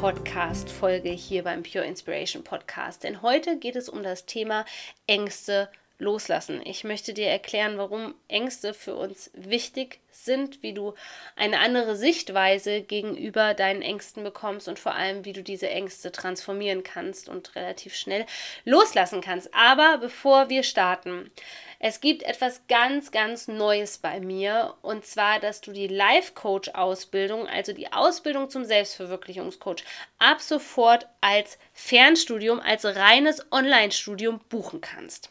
Podcast-Folge hier beim Pure Inspiration Podcast. Denn heute geht es um das Thema Ängste loslassen. Ich möchte dir erklären, warum Ängste für uns wichtig sind, wie du eine andere Sichtweise gegenüber deinen Ängsten bekommst und vor allem, wie du diese Ängste transformieren kannst und relativ schnell loslassen kannst. Aber bevor wir starten, es gibt etwas ganz, ganz Neues bei mir und zwar, dass du die Life-Coach-Ausbildung, also die Ausbildung zum Selbstverwirklichungscoach, ab sofort als Fernstudium, als reines Online-Studium buchen kannst.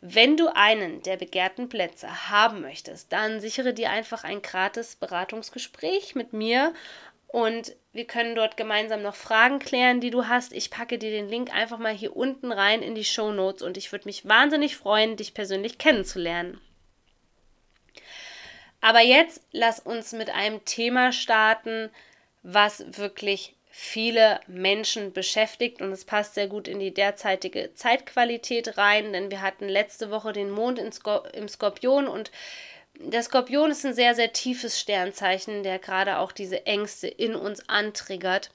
Wenn du einen der begehrten Plätze haben möchtest, dann sichere dir einfach ein gratis Beratungsgespräch mit mir und wir können dort gemeinsam noch Fragen klären, die du hast. Ich packe dir den Link einfach mal hier unten rein in die Show Notes und ich würde mich wahnsinnig freuen, dich persönlich kennenzulernen. Aber jetzt lass uns mit einem Thema starten, was wirklich viele Menschen beschäftigt und es passt sehr gut in die derzeitige Zeitqualität rein, denn wir hatten letzte Woche den Mond im Skorpion und der Skorpion ist ein sehr, sehr tiefes Sternzeichen, der gerade auch diese Ängste in uns antriggert.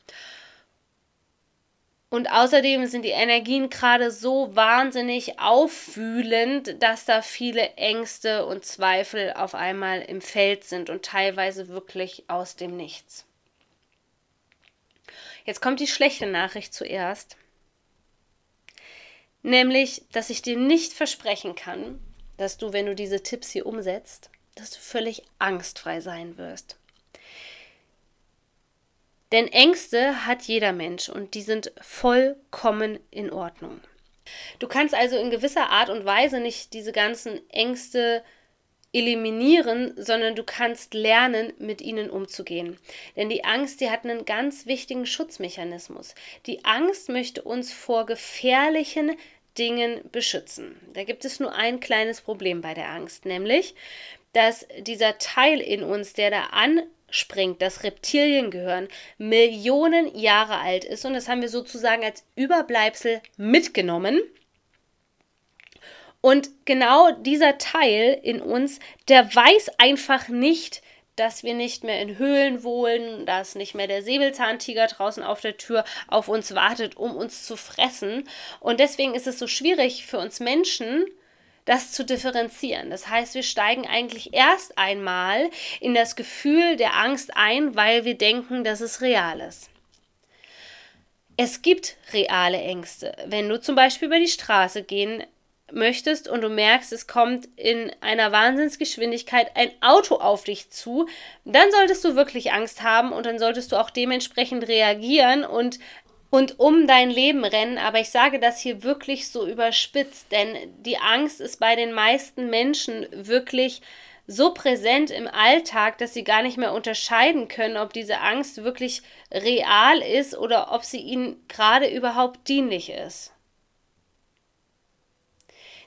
Und außerdem sind die Energien gerade so wahnsinnig aufwühlend, dass da viele Ängste und Zweifel auf einmal im Feld sind und teilweise wirklich aus dem Nichts. Jetzt kommt die schlechte Nachricht zuerst. Nämlich, dass ich dir nicht versprechen kann, dass du, wenn du diese Tipps hier umsetzt, dass du völlig angstfrei sein wirst. Denn Ängste hat jeder Mensch und die sind vollkommen in Ordnung. Du kannst also in gewisser Art und Weise nicht diese ganzen Ängste eliminieren, sondern du kannst lernen, mit ihnen umzugehen. Denn die Angst, die hat einen ganz wichtigen Schutzmechanismus. Die Angst möchte uns vor gefährlichen Dingen beschützen. Da gibt es nur ein kleines Problem bei der Angst, nämlich, dass dieser Teil in uns, der da anspringt, das Reptiliengehirn, Millionen Jahre alt ist und das haben wir sozusagen als Überbleibsel mitgenommen und genau dieser Teil in uns, der weiß einfach nicht, dass wir nicht mehr in Höhlen wohnen, dass nicht mehr der Säbelzahntiger draußen auf der Tür auf uns wartet, um uns zu fressen. Und deswegen ist es so schwierig für uns Menschen, das zu differenzieren. Das heißt, wir steigen eigentlich erst einmal in das Gefühl der Angst ein, weil wir denken, dass es real ist. Es gibt reale Ängste. Wenn du zum Beispiel über die Straße gehen möchtest und du merkst, es kommt in einer Wahnsinnsgeschwindigkeit ein Auto auf dich zu, dann solltest du wirklich Angst haben und dann solltest du auch dementsprechend reagieren und und um dein Leben rennen, aber ich sage das hier wirklich so überspitzt, denn die Angst ist bei den meisten Menschen wirklich so präsent im Alltag, dass sie gar nicht mehr unterscheiden können, ob diese Angst wirklich real ist oder ob sie ihnen gerade überhaupt dienlich ist.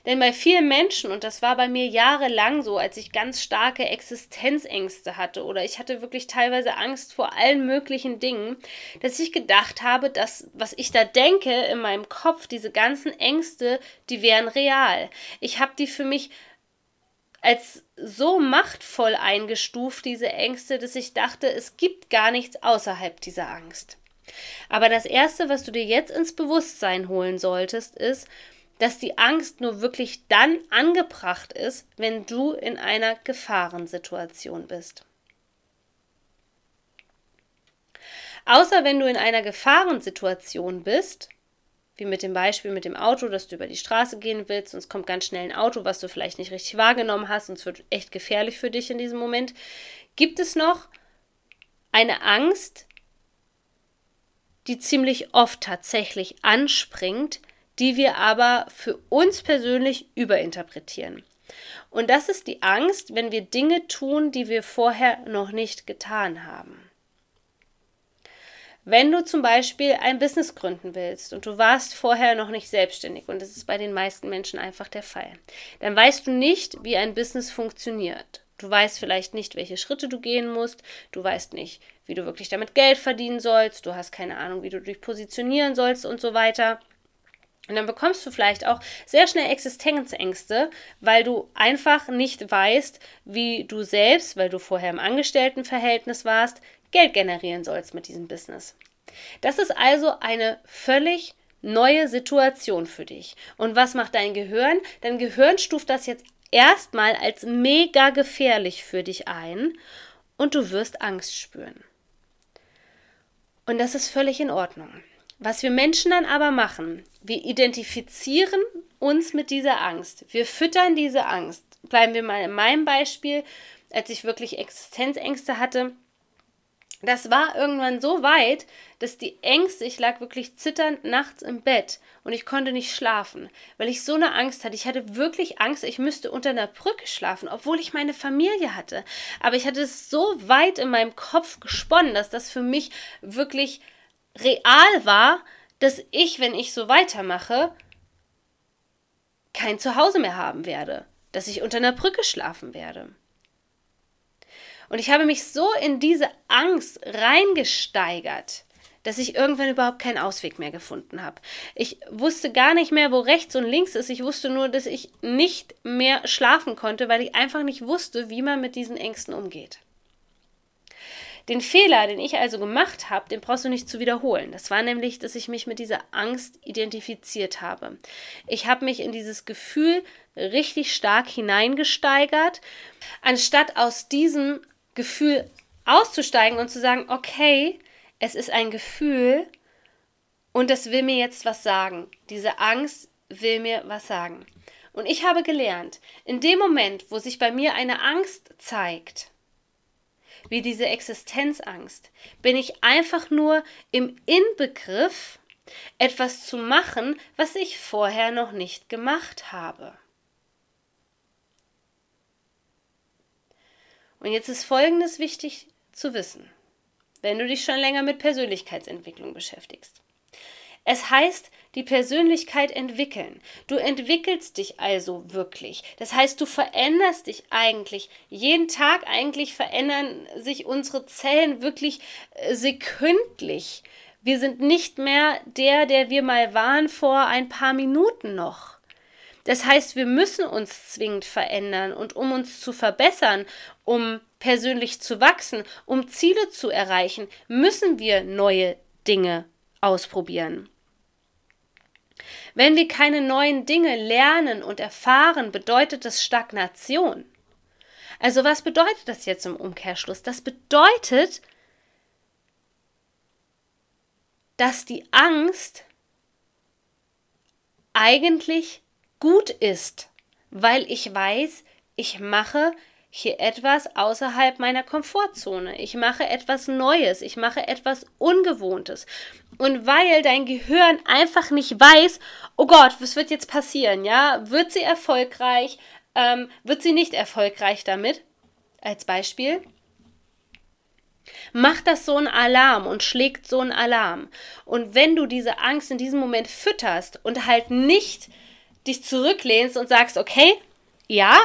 Denn bei vielen Menschen, und das war bei mir jahrelang so, als ich ganz starke Existenzängste hatte oder ich hatte wirklich teilweise Angst vor allen möglichen Dingen, dass ich gedacht habe, dass was ich da denke in meinem Kopf, diese ganzen Ängste, die wären real. Ich habe die für mich als so machtvoll eingestuft, diese Ängste, dass ich dachte, es gibt gar nichts außerhalb dieser Angst. Aber das Erste, was du dir jetzt ins Bewusstsein holen solltest, ist, dass die Angst nur wirklich dann angebracht ist, wenn du in einer Gefahrensituation bist. Außer wenn du in einer Gefahrensituation bist, wie mit dem Beispiel mit dem Auto, dass du über die Straße gehen willst und es kommt ganz schnell ein Auto, was du vielleicht nicht richtig wahrgenommen hast und es wird echt gefährlich für dich in diesem Moment, gibt es noch eine Angst, die ziemlich oft tatsächlich anspringt, die wir aber für uns persönlich überinterpretieren. Und das ist die Angst, wenn wir Dinge tun, die wir vorher noch nicht getan haben. Wenn du zum Beispiel ein Business gründen willst und du warst vorher noch nicht selbstständig, und das ist bei den meisten Menschen einfach der Fall, dann weißt du nicht, wie ein Business funktioniert. Du weißt vielleicht nicht, welche Schritte du gehen musst. Du weißt nicht, wie du wirklich damit Geld verdienen sollst. Du hast keine Ahnung, wie du dich positionieren sollst und so weiter. Und dann bekommst du vielleicht auch sehr schnell Existenzängste, weil du einfach nicht weißt, wie du selbst, weil du vorher im Angestelltenverhältnis warst, Geld generieren sollst mit diesem Business. Das ist also eine völlig neue Situation für dich. Und was macht dein Gehirn? Dein Gehirn stuft das jetzt erstmal als mega gefährlich für dich ein und du wirst Angst spüren. Und das ist völlig in Ordnung. Was wir Menschen dann aber machen, wir identifizieren uns mit dieser Angst. Wir füttern diese Angst. Bleiben wir mal in meinem Beispiel, als ich wirklich Existenzängste hatte, das war irgendwann so weit, dass die Ängste, ich lag wirklich zitternd nachts im Bett und ich konnte nicht schlafen, weil ich so eine Angst hatte. Ich hatte wirklich Angst, ich müsste unter einer Brücke schlafen, obwohl ich meine Familie hatte. Aber ich hatte es so weit in meinem Kopf gesponnen, dass das für mich wirklich real war, dass ich, wenn ich so weitermache, kein Zuhause mehr haben werde, dass ich unter einer Brücke schlafen werde. Und ich habe mich so in diese Angst reingesteigert, dass ich irgendwann überhaupt keinen Ausweg mehr gefunden habe. Ich wusste gar nicht mehr, wo rechts und links ist. Ich wusste nur, dass ich nicht mehr schlafen konnte, weil ich einfach nicht wusste, wie man mit diesen Ängsten umgeht. Den Fehler, den ich also gemacht habe, den brauchst du nicht zu wiederholen. Das war nämlich, dass ich mich mit dieser Angst identifiziert habe. Ich habe mich in dieses Gefühl richtig stark hineingesteigert, anstatt aus diesem Gefühl auszusteigen und zu sagen, okay, es ist ein Gefühl und das will mir jetzt was sagen. Diese Angst will mir was sagen. Und ich habe gelernt, in dem Moment, wo sich bei mir eine Angst zeigt, wie diese Existenzangst, bin ich einfach nur im Inbegriff, etwas zu machen, was ich vorher noch nicht gemacht habe. Und jetzt ist Folgendes wichtig zu wissen, wenn du dich schon länger mit Persönlichkeitsentwicklung beschäftigst. Es heißt, die Persönlichkeit entwickeln. Du entwickelst dich also wirklich. Das heißt, du veränderst dich eigentlich. Jeden Tag eigentlich verändern sich unsere Zellen wirklich äh, sekündlich. Wir sind nicht mehr der, der wir mal waren vor ein paar Minuten noch. Das heißt, wir müssen uns zwingend verändern und um uns zu verbessern, um persönlich zu wachsen, um Ziele zu erreichen, müssen wir neue Dinge ausprobieren. Wenn wir keine neuen Dinge lernen und erfahren, bedeutet das Stagnation. Also was bedeutet das jetzt im Umkehrschluss? Das bedeutet, dass die Angst eigentlich gut ist, weil ich weiß, ich mache hier etwas außerhalb meiner Komfortzone. Ich mache etwas Neues, ich mache etwas Ungewohntes. Und weil dein Gehirn einfach nicht weiß, oh Gott, was wird jetzt passieren, ja? Wird sie erfolgreich? Ähm, wird sie nicht erfolgreich damit? Als Beispiel. Macht das so einen Alarm und schlägt so einen Alarm. Und wenn du diese Angst in diesem Moment fütterst und halt nicht dich zurücklehnst und sagst, okay, ja,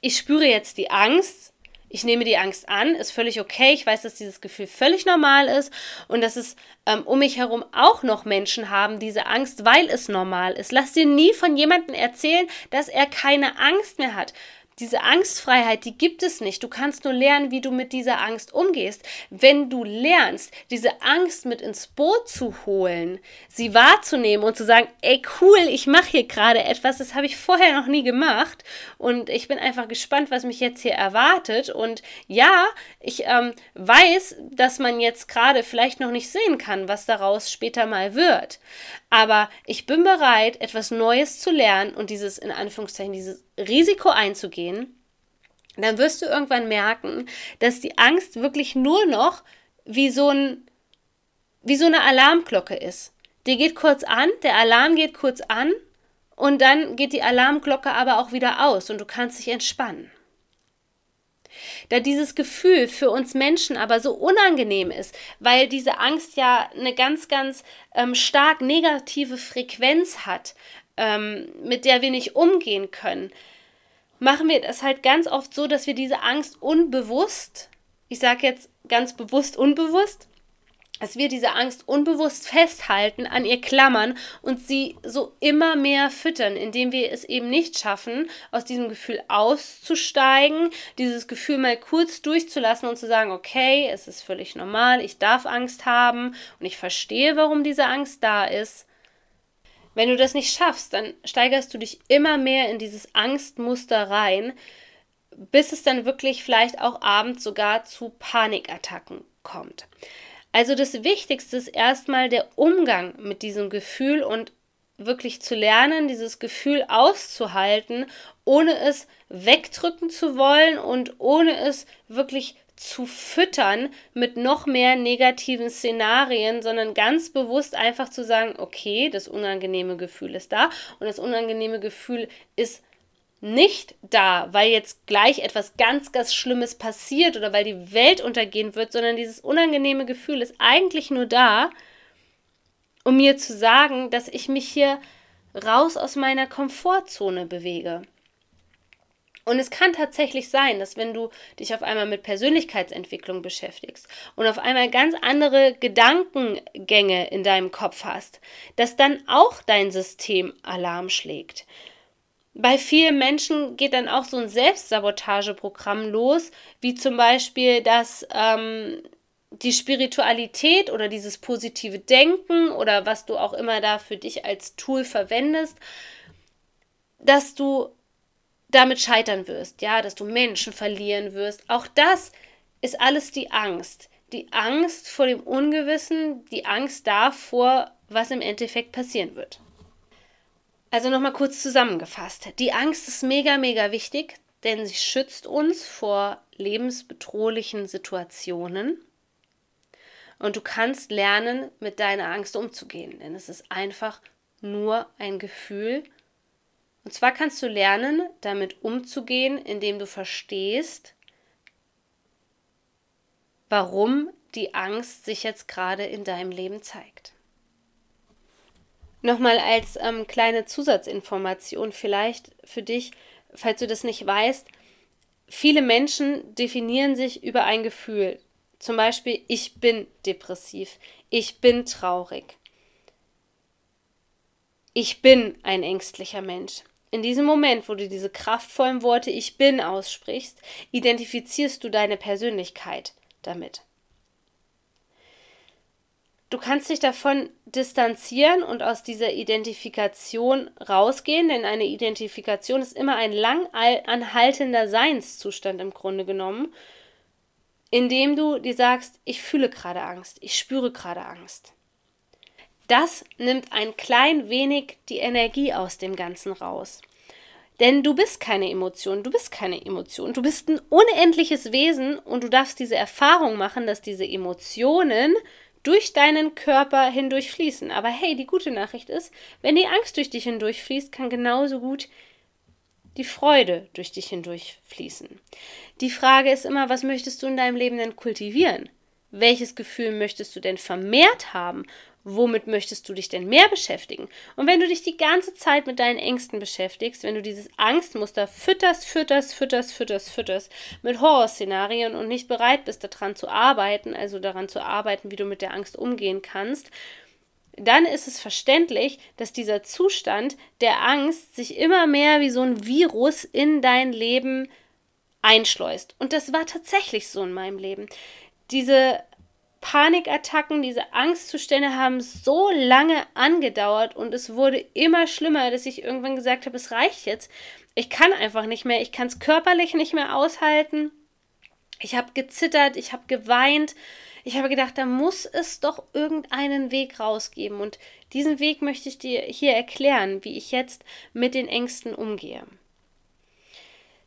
ich spüre jetzt die Angst, ich nehme die Angst an, ist völlig okay. Ich weiß, dass dieses Gefühl völlig normal ist und dass es ähm, um mich herum auch noch Menschen haben, diese Angst, weil es normal ist. Lass dir nie von jemandem erzählen, dass er keine Angst mehr hat. Diese Angstfreiheit, die gibt es nicht. Du kannst nur lernen, wie du mit dieser Angst umgehst. Wenn du lernst, diese Angst mit ins Boot zu holen, sie wahrzunehmen und zu sagen, ey cool, ich mache hier gerade etwas, das habe ich vorher noch nie gemacht und ich bin einfach gespannt, was mich jetzt hier erwartet. Und ja, ich ähm, weiß, dass man jetzt gerade vielleicht noch nicht sehen kann, was daraus später mal wird. Aber ich bin bereit, etwas Neues zu lernen und dieses, in Anführungszeichen, dieses Risiko einzugehen. Dann wirst du irgendwann merken, dass die Angst wirklich nur noch wie so, ein, wie so eine Alarmglocke ist. Die geht kurz an, der Alarm geht kurz an und dann geht die Alarmglocke aber auch wieder aus und du kannst dich entspannen. Da dieses Gefühl für uns Menschen aber so unangenehm ist, weil diese Angst ja eine ganz, ganz ähm, stark negative Frequenz hat, ähm, mit der wir nicht umgehen können, machen wir das halt ganz oft so, dass wir diese Angst unbewusst, ich sage jetzt ganz bewusst unbewusst, dass wir diese Angst unbewusst festhalten, an ihr klammern und sie so immer mehr füttern, indem wir es eben nicht schaffen, aus diesem Gefühl auszusteigen, dieses Gefühl mal kurz durchzulassen und zu sagen, okay, es ist völlig normal, ich darf Angst haben und ich verstehe, warum diese Angst da ist. Wenn du das nicht schaffst, dann steigerst du dich immer mehr in dieses Angstmuster rein, bis es dann wirklich vielleicht auch abends sogar zu Panikattacken kommt. Also das Wichtigste ist erstmal der Umgang mit diesem Gefühl und wirklich zu lernen, dieses Gefühl auszuhalten, ohne es wegdrücken zu wollen und ohne es wirklich zu füttern mit noch mehr negativen Szenarien, sondern ganz bewusst einfach zu sagen, okay, das unangenehme Gefühl ist da und das unangenehme Gefühl ist nicht da, weil jetzt gleich etwas ganz, ganz Schlimmes passiert oder weil die Welt untergehen wird, sondern dieses unangenehme Gefühl ist eigentlich nur da, um mir zu sagen, dass ich mich hier raus aus meiner Komfortzone bewege. Und es kann tatsächlich sein, dass wenn du dich auf einmal mit Persönlichkeitsentwicklung beschäftigst und auf einmal ganz andere Gedankengänge in deinem Kopf hast, dass dann auch dein System Alarm schlägt. Bei vielen Menschen geht dann auch so ein Selbstsabotageprogramm los, wie zum Beispiel, dass ähm, die Spiritualität oder dieses positive Denken oder was du auch immer da für dich als Tool verwendest, dass du damit scheitern wirst, ja, dass du Menschen verlieren wirst. Auch das ist alles die Angst. Die Angst vor dem Ungewissen, die Angst davor, was im Endeffekt passieren wird. Also nochmal kurz zusammengefasst. Die Angst ist mega, mega wichtig, denn sie schützt uns vor lebensbedrohlichen Situationen. Und du kannst lernen, mit deiner Angst umzugehen, denn es ist einfach nur ein Gefühl. Und zwar kannst du lernen, damit umzugehen, indem du verstehst, warum die Angst sich jetzt gerade in deinem Leben zeigt. Nochmal als ähm, kleine Zusatzinformation vielleicht für dich, falls du das nicht weißt. Viele Menschen definieren sich über ein Gefühl. Zum Beispiel, ich bin depressiv, ich bin traurig, ich bin ein ängstlicher Mensch. In diesem Moment, wo du diese kraftvollen Worte Ich bin aussprichst, identifizierst du deine Persönlichkeit damit. Du kannst dich davon distanzieren und aus dieser Identifikation rausgehen, denn eine Identifikation ist immer ein lang anhaltender Seinszustand im Grunde genommen, indem du dir sagst, ich fühle gerade Angst, ich spüre gerade Angst. Das nimmt ein klein wenig die Energie aus dem Ganzen raus. Denn du bist keine Emotion, du bist keine Emotion, du bist ein unendliches Wesen und du darfst diese Erfahrung machen, dass diese Emotionen durch deinen Körper hindurch fließen. Aber hey, die gute Nachricht ist, wenn die Angst durch dich hindurch fließt, kann genauso gut die Freude durch dich hindurch fließen. Die Frage ist immer, was möchtest du in deinem Leben denn kultivieren? Welches Gefühl möchtest du denn vermehrt haben? Womit möchtest du dich denn mehr beschäftigen? Und wenn du dich die ganze Zeit mit deinen Ängsten beschäftigst, wenn du dieses Angstmuster fütterst, fütterst, fütterst, fütterst, fütterst mit Horrorszenarien und nicht bereit bist, daran zu arbeiten, also daran zu arbeiten, wie du mit der Angst umgehen kannst, dann ist es verständlich, dass dieser Zustand der Angst sich immer mehr wie so ein Virus in dein Leben einschleust. Und das war tatsächlich so in meinem Leben. Diese Panikattacken, diese Angstzustände haben so lange angedauert und es wurde immer schlimmer, dass ich irgendwann gesagt habe, es reicht jetzt. Ich kann einfach nicht mehr, ich kann es körperlich nicht mehr aushalten. Ich habe gezittert, ich habe geweint. Ich habe gedacht, da muss es doch irgendeinen Weg rausgeben. Und diesen Weg möchte ich dir hier erklären, wie ich jetzt mit den Ängsten umgehe.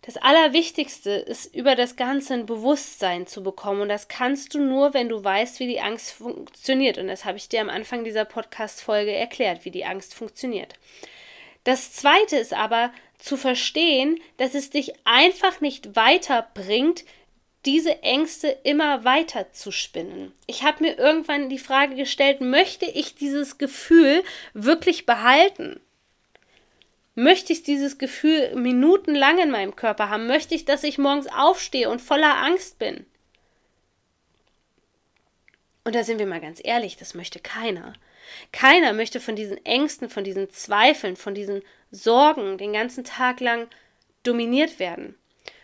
Das Allerwichtigste ist, über das Ganze ein Bewusstsein zu bekommen. Und das kannst du nur, wenn du weißt, wie die Angst funktioniert. Und das habe ich dir am Anfang dieser Podcast-Folge erklärt, wie die Angst funktioniert. Das zweite ist aber zu verstehen, dass es dich einfach nicht weiterbringt, diese Ängste immer weiter zu spinnen. Ich habe mir irgendwann die Frage gestellt, möchte ich dieses Gefühl wirklich behalten? Möchte ich dieses Gefühl minutenlang in meinem Körper haben? Möchte ich, dass ich morgens aufstehe und voller Angst bin? Und da sind wir mal ganz ehrlich, das möchte keiner. Keiner möchte von diesen Ängsten, von diesen Zweifeln, von diesen Sorgen den ganzen Tag lang dominiert werden.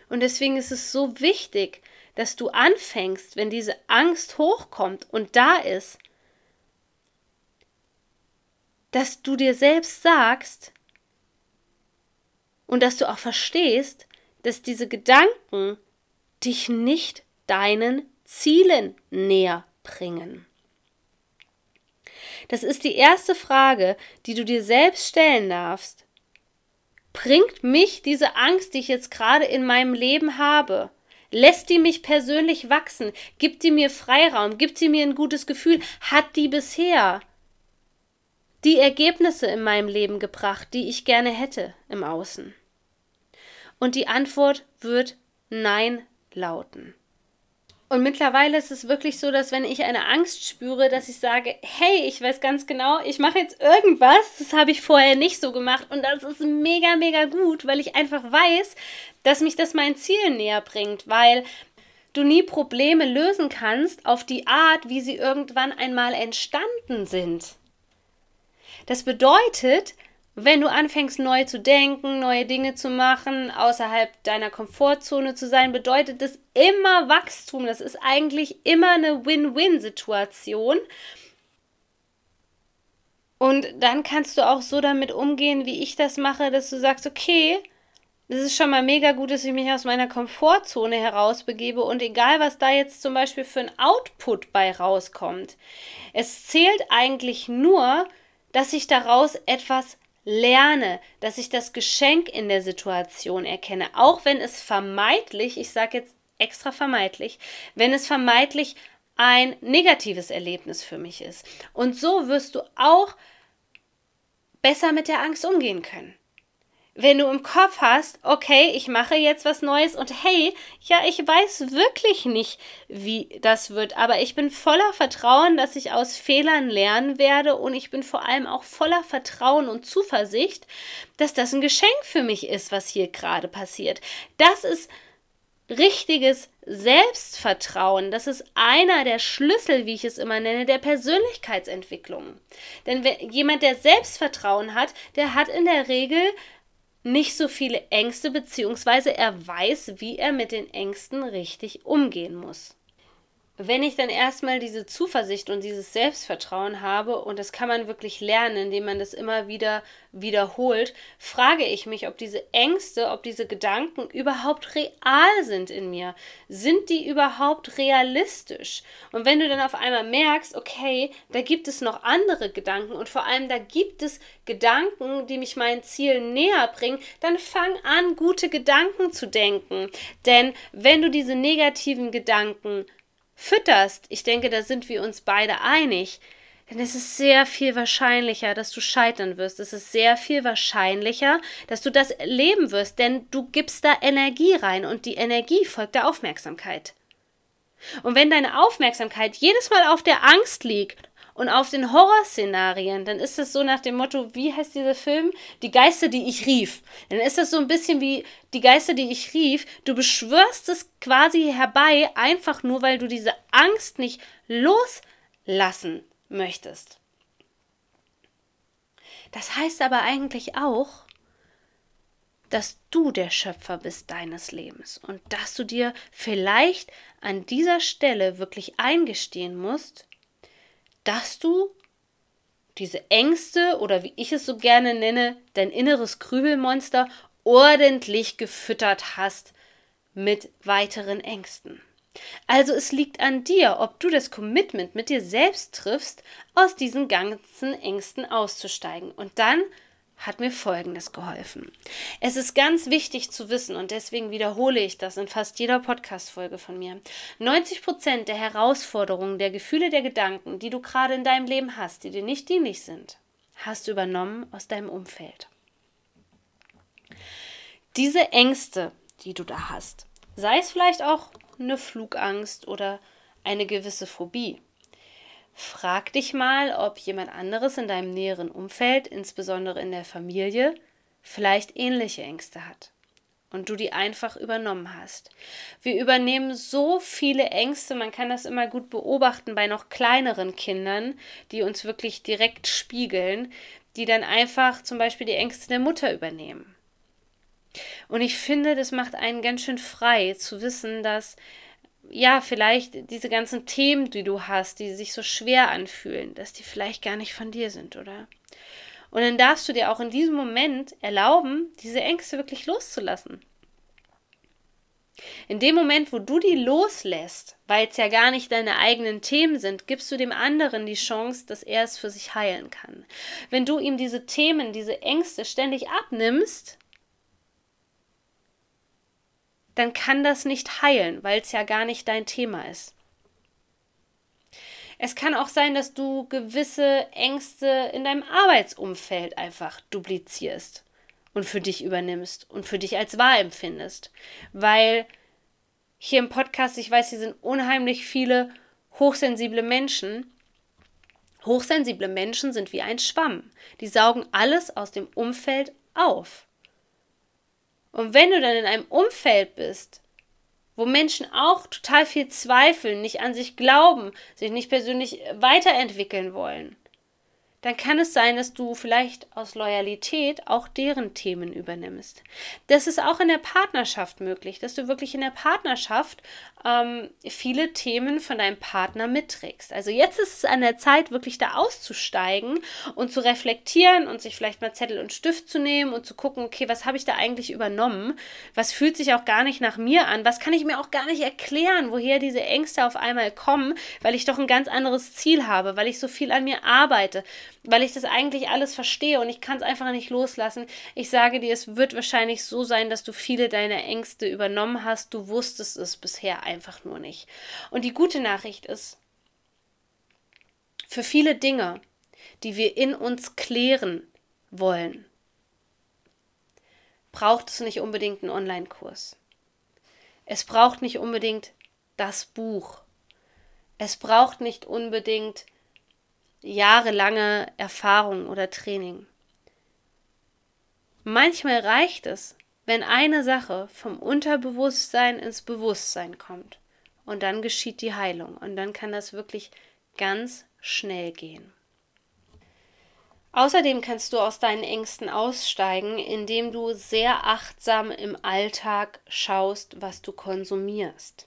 Und deswegen ist es so wichtig, dass du anfängst, wenn diese Angst hochkommt und da ist, dass du dir selbst sagst und dass du auch verstehst, dass diese Gedanken dich nicht deinen Zielen näher bringen. Das ist die erste Frage, die du dir selbst stellen darfst. Bringt mich diese Angst, die ich jetzt gerade in meinem Leben habe, lässt die mich persönlich wachsen? Gibt die mir Freiraum? Gibt sie mir ein gutes Gefühl? Hat die bisher die Ergebnisse in meinem Leben gebracht, die ich gerne hätte im Außen? Und die Antwort wird Nein lauten. Und mittlerweile ist es wirklich so, dass wenn ich eine Angst spüre, dass ich sage, hey, ich weiß ganz genau, ich mache jetzt irgendwas, das habe ich vorher nicht so gemacht und das ist mega, mega gut, weil ich einfach weiß, dass mich das mein Ziel näher bringt, weil du nie Probleme lösen kannst auf die Art, wie sie irgendwann einmal entstanden sind. Das bedeutet, wenn du anfängst neu zu denken, neue Dinge zu machen, außerhalb deiner Komfortzone zu sein, bedeutet das immer Wachstum. Das ist eigentlich immer eine Win-Win-Situation. Und dann kannst du auch so damit umgehen, wie ich das mache, dass du sagst, okay, das ist schon mal mega gut, dass ich mich aus meiner Komfortzone herausbegebe und egal, was da jetzt zum Beispiel für ein Output bei rauskommt, es zählt eigentlich nur, dass ich daraus etwas lerne, dass ich das Geschenk in der Situation erkenne, auch wenn es vermeintlich, ich sage jetzt extra vermeintlich, wenn es vermeintlich ein negatives Erlebnis für mich ist. Und so wirst du auch besser mit der Angst umgehen können wenn du im Kopf hast, okay, ich mache jetzt was Neues und hey, ja, ich weiß wirklich nicht, wie das wird, aber ich bin voller Vertrauen, dass ich aus Fehlern lernen werde und ich bin vor allem auch voller Vertrauen und Zuversicht, dass das ein Geschenk für mich ist, was hier gerade passiert. Das ist richtiges Selbstvertrauen, das ist einer der Schlüssel, wie ich es immer nenne, der Persönlichkeitsentwicklung. Denn jemand, der Selbstvertrauen hat, der hat in der Regel nicht so viele Ängste, beziehungsweise er weiß, wie er mit den Ängsten richtig umgehen muss wenn ich dann erstmal diese Zuversicht und dieses Selbstvertrauen habe, und das kann man wirklich lernen, indem man das immer wieder wiederholt, frage ich mich, ob diese Ängste, ob diese Gedanken überhaupt real sind in mir. Sind die überhaupt realistisch? Und wenn du dann auf einmal merkst, okay, da gibt es noch andere Gedanken und vor allem da gibt es Gedanken, die mich meinen Zielen näher bringen, dann fang an, gute Gedanken zu denken. Denn wenn du diese negativen Gedanken fütterst, ich denke, da sind wir uns beide einig, denn es ist sehr viel wahrscheinlicher, dass du scheitern wirst. Es ist sehr viel wahrscheinlicher, dass du das erleben wirst, denn du gibst da Energie rein und die Energie folgt der Aufmerksamkeit. Und wenn deine Aufmerksamkeit jedes Mal auf der Angst liegt und auf den Horrorszenarien, dann ist es so nach dem Motto, wie heißt dieser Film? Die Geister, die ich rief. Dann ist das so ein bisschen wie die Geister, die ich rief. Du beschwörst es quasi herbei, einfach nur, weil du diese Angst nicht loslassen möchtest. Das heißt aber eigentlich auch, dass du der Schöpfer bist deines Lebens und dass du dir vielleicht an dieser Stelle wirklich eingestehen musst, dass du diese Ängste oder wie ich es so gerne nenne, dein inneres Krübelmonster ordentlich gefüttert hast mit weiteren Ängsten. Also es liegt an dir, ob du das Commitment mit dir selbst triffst, aus diesen ganzen Ängsten auszusteigen. Und dann hat mir Folgendes geholfen. Es ist ganz wichtig zu wissen, und deswegen wiederhole ich das in fast jeder Podcast-Folge von mir. 90 Prozent der Herausforderungen, der Gefühle, der Gedanken, die du gerade in deinem Leben hast, die dir nicht dienlich sind, hast du übernommen aus deinem Umfeld. diese Ängste, die du da hast, sei es vielleicht auch eine Flugangst oder eine gewisse Phobie, frag dich mal, ob jemand anderes in deinem näheren Umfeld, insbesondere in der Familie, vielleicht ähnliche Ängste hat und du die einfach übernommen hast. Wir übernehmen so viele Ängste, man kann das immer gut beobachten bei noch kleineren Kindern, die uns wirklich direkt spiegeln, die dann einfach zum Beispiel die Ängste der Mutter übernehmen. Und ich finde, das macht einen ganz schön frei zu wissen, dass ja, vielleicht diese ganzen Themen, die du hast, die sich so schwer anfühlen, dass die vielleicht gar nicht von dir sind, oder? Und dann darfst du dir auch in diesem Moment erlauben, diese Ängste wirklich loszulassen. In dem Moment, wo du die loslässt, weil es ja gar nicht deine eigenen Themen sind, gibst du dem anderen die Chance, dass er es für sich heilen kann. Wenn du ihm diese Themen, diese Ängste ständig abnimmst, dann kann das nicht heilen, weil es ja gar nicht dein Thema ist. Es kann auch sein, dass du gewisse Ängste in deinem Arbeitsumfeld einfach duplizierst und für dich übernimmst und für dich als wahr empfindest. Weil hier im Podcast, ich weiß, hier sind unheimlich viele hochsensible Menschen. Hochsensible Menschen sind wie ein Schwamm. Die saugen alles aus dem Umfeld auf. Und wenn du dann in einem Umfeld bist, wo Menschen auch total viel zweifeln, nicht an sich glauben, sich nicht persönlich weiterentwickeln wollen, dann kann es sein, dass du vielleicht aus Loyalität auch deren Themen übernimmst. Das ist auch in der Partnerschaft möglich, dass du wirklich in der Partnerschaft ähm, viele Themen von deinem Partner mitträgst. Also jetzt ist es an der Zeit, wirklich da auszusteigen und zu reflektieren und sich vielleicht mal Zettel und Stift zu nehmen und zu gucken, okay, was habe ich da eigentlich übernommen? Was fühlt sich auch gar nicht nach mir an? Was kann ich mir auch gar nicht erklären, woher diese Ängste auf einmal kommen, weil ich doch ein ganz anderes Ziel habe, weil ich so viel an mir arbeite weil ich das eigentlich alles verstehe und ich kann es einfach nicht loslassen. Ich sage dir, es wird wahrscheinlich so sein, dass du viele deiner Ängste übernommen hast. Du wusstest es bisher einfach nur nicht. Und die gute Nachricht ist, für viele Dinge, die wir in uns klären wollen, braucht es nicht unbedingt einen Online-Kurs. Es braucht nicht unbedingt das Buch. Es braucht nicht unbedingt jahrelange Erfahrung oder Training. Manchmal reicht es, wenn eine Sache vom Unterbewusstsein ins Bewusstsein kommt. Und dann geschieht die Heilung. Und dann kann das wirklich ganz schnell gehen. Außerdem kannst du aus deinen Ängsten aussteigen, indem du sehr achtsam im Alltag schaust, was du konsumierst.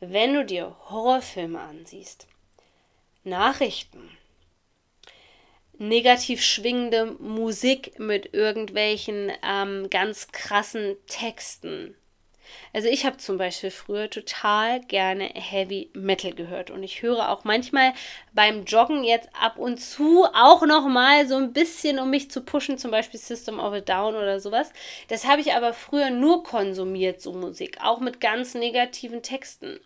Wenn du dir Horrorfilme ansiehst, Nachrichten, negativ schwingende Musik mit irgendwelchen ähm, ganz krassen Texten. Also ich habe zum Beispiel früher total gerne Heavy Metal gehört und ich höre auch manchmal beim Joggen jetzt ab und zu auch noch mal so ein bisschen, um mich zu pushen, zum Beispiel System of a Down oder sowas. Das habe ich aber früher nur konsumiert, so Musik, auch mit ganz negativen Texten.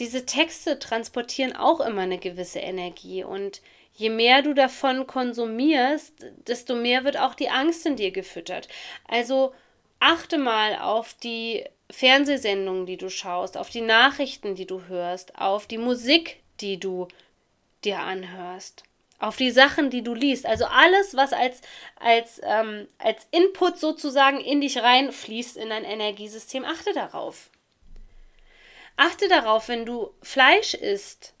Diese Texte transportieren auch immer eine gewisse Energie und je mehr du davon konsumierst, desto mehr wird auch die Angst in dir gefüttert. Also achte mal auf die Fernsehsendungen, die du schaust, auf die Nachrichten, die du hörst, auf die Musik, die du dir anhörst, auf die Sachen, die du liest. Also alles, was als, als, ähm, als Input sozusagen in dich reinfließt, in dein Energiesystem, achte darauf. Achte darauf, wenn du Fleisch isst,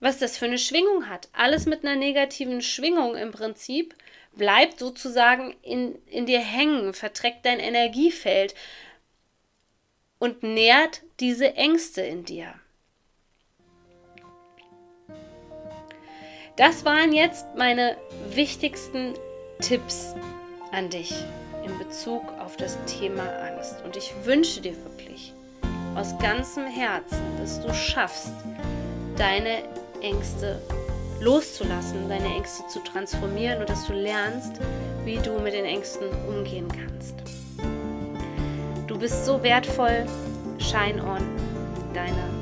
was das für eine Schwingung hat. Alles mit einer negativen Schwingung im Prinzip bleibt sozusagen in, in dir hängen, verträgt dein Energiefeld und nährt diese Ängste in dir. Das waren jetzt meine wichtigsten Tipps an dich in Bezug auf das Thema Angst. Und ich wünsche dir wirklich aus ganzem Herzen, dass du schaffst, deine Ängste loszulassen, deine Ängste zu transformieren und dass du lernst, wie du mit den Ängsten umgehen kannst. Du bist so wertvoll. Shine on, deine